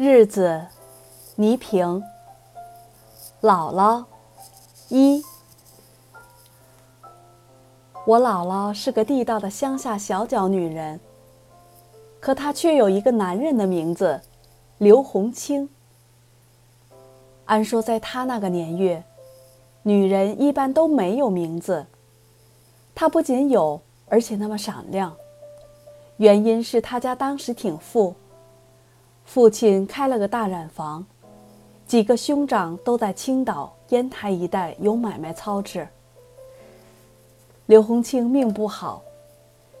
日子，倪萍。姥姥，一。我姥姥是个地道的乡下小脚女人，可她却有一个男人的名字，刘洪清。按说在她那个年月，女人一般都没有名字，她不仅有，而且那么闪亮。原因是她家当时挺富。父亲开了个大染坊，几个兄长都在青岛、烟台一带有买卖操持。刘洪清命不好，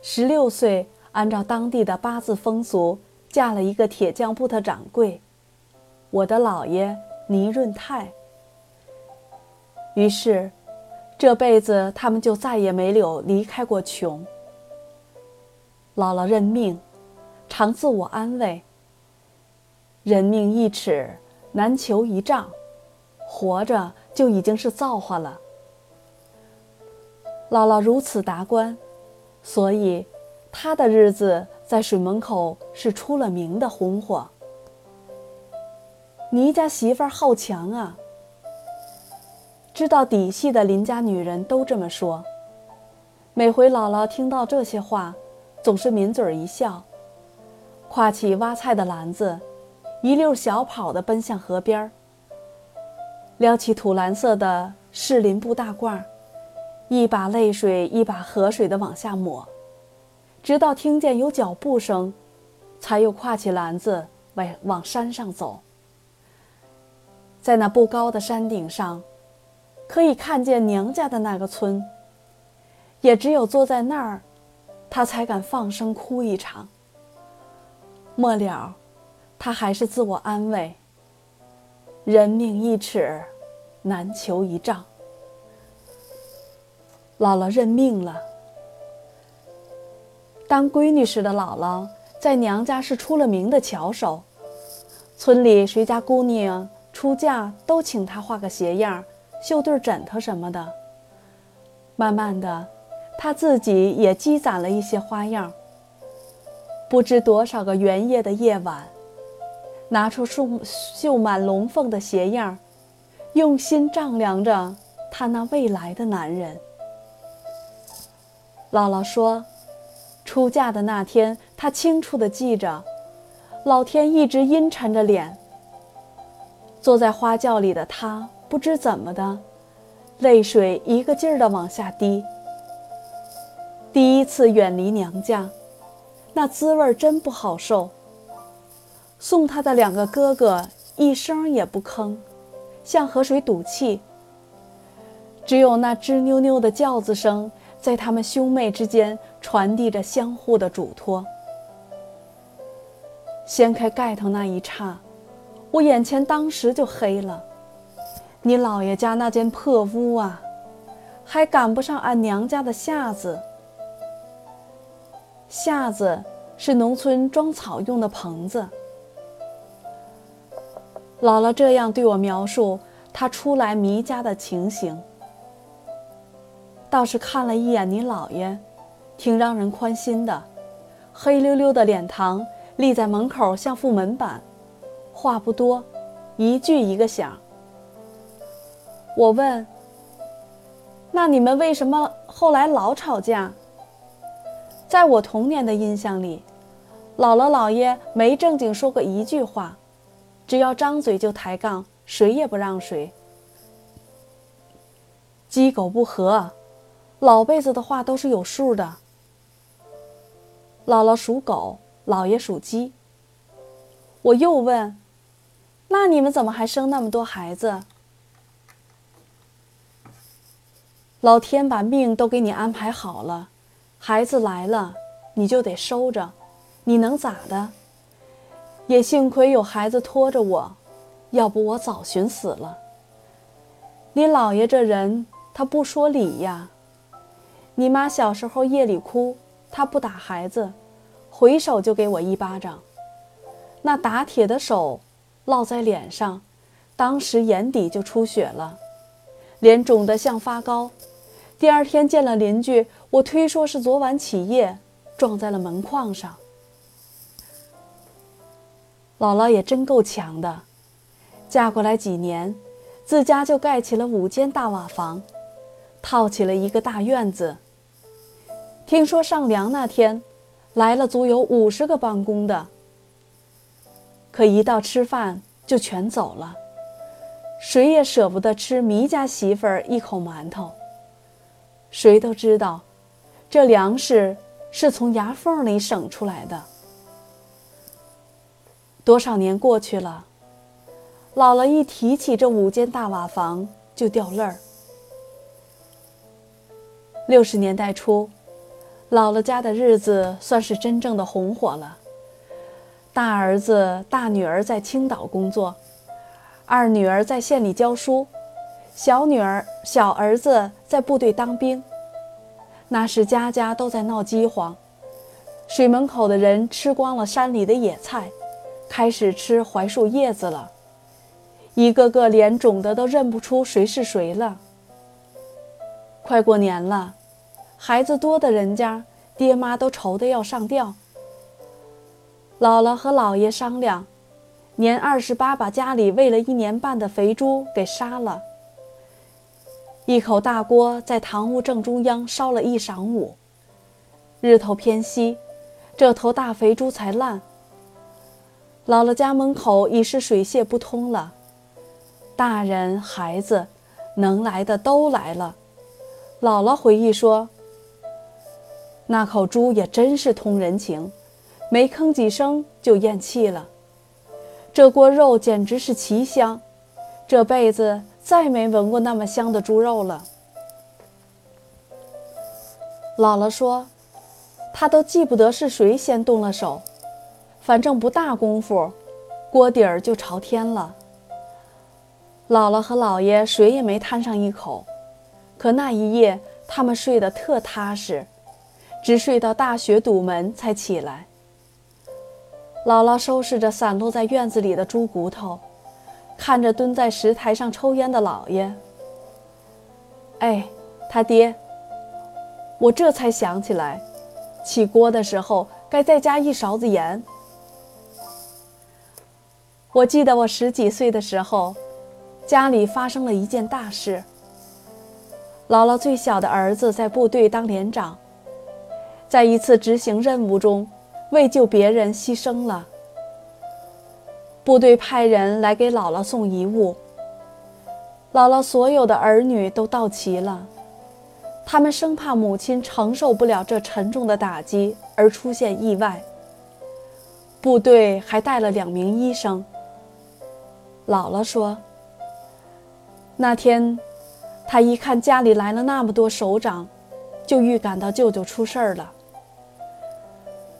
十六岁按照当地的八字风俗嫁了一个铁匠铺的掌柜，我的姥爷倪润泰。于是，这辈子他们就再也没有离开过穷。姥姥认命，常自我安慰。人命一尺，难求一丈，活着就已经是造化了。姥姥如此达观，所以她的日子在水门口是出了名的红火。倪家媳妇儿好强啊，知道底细的邻家女人都这么说。每回姥姥听到这些话，总是抿嘴一笑，挎起挖菜的篮子。一溜小跑地奔向河边儿，撩起土蓝色的士林布大褂，一把泪水一把河水的往下抹，直到听见有脚步声，才又挎起篮子往往山上走。在那不高的山顶上，可以看见娘家的那个村。也只有坐在那儿，他才敢放声哭一场。末了。他还是自我安慰：“人命一尺，难求一丈。”姥姥认命了。当闺女时的姥姥，在娘家是出了名的巧手，村里谁家姑娘出嫁，都请她画个鞋样、绣对枕头什么的。慢慢的，她自己也积攒了一些花样。不知多少个圆夜的夜晚。拿出绣绣满龙凤的鞋样用心丈量着她那未来的男人。姥姥说，出嫁的那天，她清楚地记着，老天一直阴沉着脸。坐在花轿里的她，不知怎么的，泪水一个劲儿地往下滴。第一次远离娘家，那滋味真不好受。送他的两个哥哥一声也不吭，像河水赌气。只有那吱扭扭的叫子声，在他们兄妹之间传递着相互的嘱托。掀开盖头那一刹，我眼前当时就黑了。你姥爷家那间破屋啊，还赶不上俺娘家的下子。下子是农村装草用的棚子。姥姥这样对我描述她初来弥家的情形，倒是看了一眼你姥爷，挺让人宽心的。黑溜溜的脸膛立在门口，像副门板，话不多，一句一个响。我问：“那你们为什么后来老吵架？”在我童年的印象里，姥姥姥爷没正经说过一句话。只要张嘴就抬杠，谁也不让谁。鸡狗不和，老辈子的话都是有数的。姥姥属狗，姥爷属鸡。我又问：“那你们怎么还生那么多孩子？”老天把命都给你安排好了，孩子来了你就得收着，你能咋的？也幸亏有孩子拖着我，要不我早寻死了。你姥爷这人，他不说理呀。你妈小时候夜里哭，他不打孩子，回手就给我一巴掌。那打铁的手落在脸上，当时眼底就出血了，脸肿得像发糕。第二天见了邻居，我推说是昨晚起夜撞在了门框上。姥姥也真够强的，嫁过来几年，自家就盖起了五间大瓦房，套起了一个大院子。听说上梁那天，来了足有五十个帮工的，可一到吃饭就全走了，谁也舍不得吃糜家媳妇儿一口馒头。谁都知道，这粮食是从牙缝里省出来的。多少年过去了，姥姥一提起这五间大瓦房就掉泪儿。六十年代初，姥姥家的日子算是真正的红火了。大儿子、大女儿在青岛工作，二女儿在县里教书，小女儿、小儿子在部队当兵。那时家家都在闹饥荒，水门口的人吃光了山里的野菜。开始吃槐树叶子了，一个个脸肿的都认不出谁是谁了。快过年了，孩子多的人家，爹妈都愁得要上吊。姥姥和姥爷商量，年二十八把家里喂了一年半的肥猪给杀了。一口大锅在堂屋正中央烧了一晌午，日头偏西，这头大肥猪才烂。姥姥家门口已是水泄不通了，大人孩子能来的都来了。姥姥回忆说：“那口猪也真是通人情，没吭几声就咽气了。这锅肉简直是奇香，这辈子再没闻过那么香的猪肉了。”姥姥说：“她都记不得是谁先动了手。”反正不大功夫，锅底儿就朝天了。姥姥和姥爷谁也没摊上一口，可那一夜他们睡得特踏实，直睡到大雪堵门才起来。姥姥收拾着散落在院子里的猪骨头，看着蹲在石台上抽烟的姥爷。哎，他爹，我这才想起来，起锅的时候该再加一勺子盐。我记得我十几岁的时候，家里发生了一件大事。姥姥最小的儿子在部队当连长，在一次执行任务中，为救别人牺牲了。部队派人来给姥姥送遗物，姥姥所有的儿女都到齐了，他们生怕母亲承受不了这沉重的打击而出现意外。部队还带了两名医生。姥姥说：“那天，他一看家里来了那么多首长，就预感到舅舅出事儿了。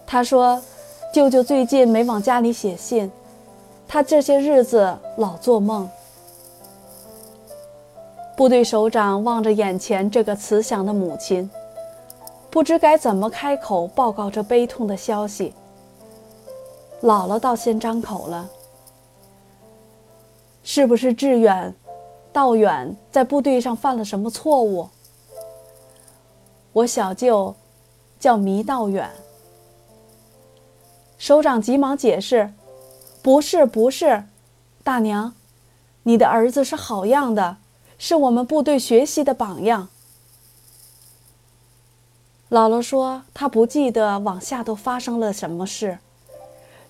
他说，舅舅最近没往家里写信，他这些日子老做梦。”部队首长望着眼前这个慈祥的母亲，不知该怎么开口报告这悲痛的消息。姥姥倒先张口了。是不是志远、道远在部队上犯了什么错误？我小舅叫迷道远。首长急忙解释：“不是，不是，大娘，你的儿子是好样的，是我们部队学习的榜样。”姥姥说：“她不记得往下都发生了什么事，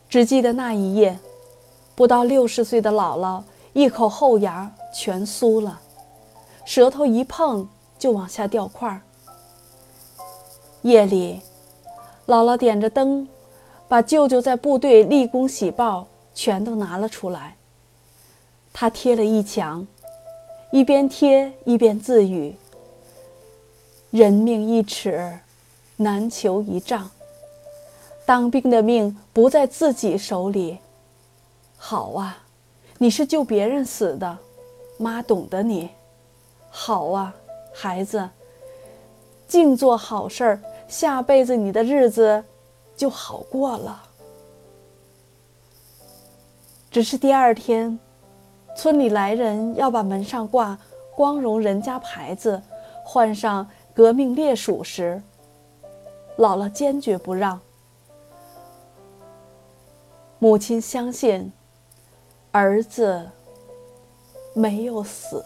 只记得那一夜，不到六十岁的姥姥。”一口后牙全酥了，舌头一碰就往下掉块儿。夜里，姥姥点着灯，把舅舅在部队立功喜报全都拿了出来。他贴了一墙，一边贴一边自语：“人命一尺，难求一丈。当兵的命不在自己手里，好啊。”你是救别人死的，妈懂得你，好啊，孩子，净做好事儿，下辈子你的日子就好过了。只是第二天，村里来人要把门上挂“光荣人家”牌子换上“革命烈属”时，姥姥坚决不让。母亲相信儿子没有死。